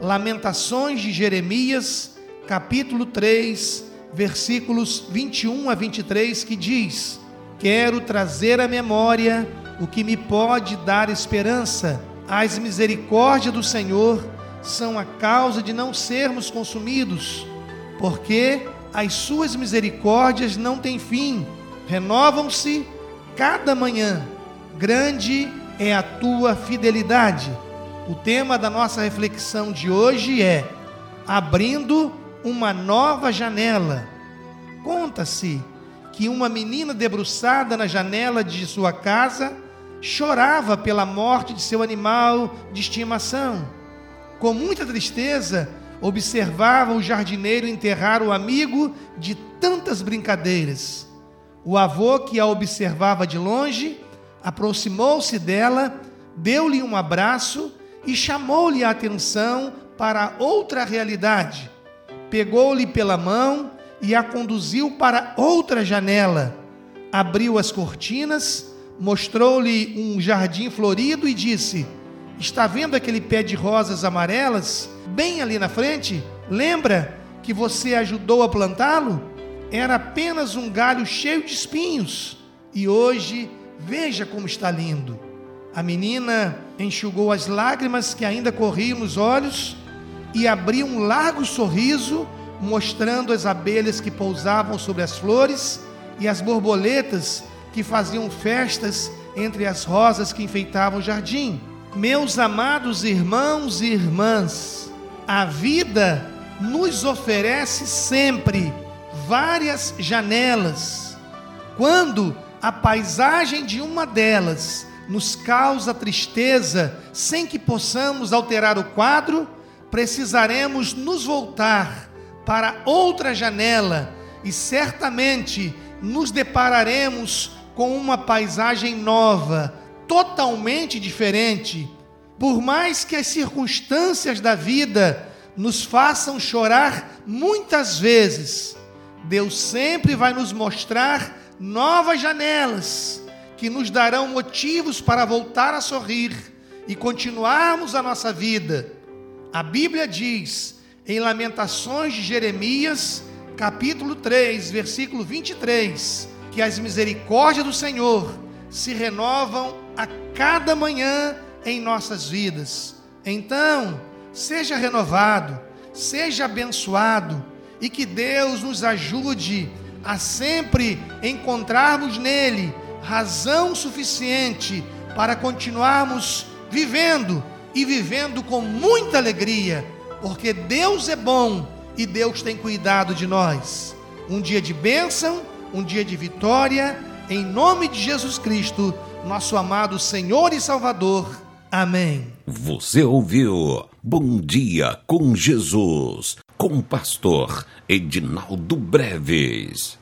Lamentações de Jeremias, capítulo 3, versículos 21 a 23, que diz: Quero trazer à memória o que me pode dar esperança. As misericórdias do Senhor são a causa de não sermos consumidos, porque as suas misericórdias não têm fim, renovam-se cada manhã. Grande é a tua fidelidade. O tema da nossa reflexão de hoje é Abrindo uma nova janela. Conta-se que uma menina debruçada na janela de sua casa chorava pela morte de seu animal de estimação. Com muita tristeza, observava o jardineiro enterrar o amigo de tantas brincadeiras. O avô, que a observava de longe, aproximou-se dela, deu-lhe um abraço e chamou-lhe a atenção para outra realidade. Pegou-lhe pela mão e a conduziu para outra janela. Abriu as cortinas, mostrou-lhe um jardim florido e disse: Está vendo aquele pé de rosas amarelas bem ali na frente? Lembra que você ajudou a plantá-lo? Era apenas um galho cheio de espinhos e hoje veja como está lindo. A menina enxugou as lágrimas que ainda corriam nos olhos e abriu um largo sorriso, mostrando as abelhas que pousavam sobre as flores e as borboletas que faziam festas entre as rosas que enfeitavam o jardim. Meus amados irmãos e irmãs, a vida nos oferece sempre várias janelas. Quando a paisagem de uma delas nos causa tristeza, sem que possamos alterar o quadro, precisaremos nos voltar para outra janela e certamente nos depararemos com uma paisagem nova, totalmente diferente. Por mais que as circunstâncias da vida nos façam chorar muitas vezes, Deus sempre vai nos mostrar novas janelas que nos darão motivos para voltar a sorrir e continuarmos a nossa vida. A Bíblia diz em Lamentações de Jeremias, capítulo 3, versículo 23, que as misericórdias do Senhor se renovam a cada manhã em nossas vidas. Então, seja renovado, seja abençoado e que Deus nos ajude a sempre encontrarmos nele razão suficiente para continuarmos vivendo e vivendo com muita alegria, porque Deus é bom e Deus tem cuidado de nós. Um dia de bênção, um dia de vitória, em nome de Jesus Cristo, nosso amado Senhor e Salvador. Amém. Você ouviu Bom Dia com Jesus, com o pastor Edinaldo Breves.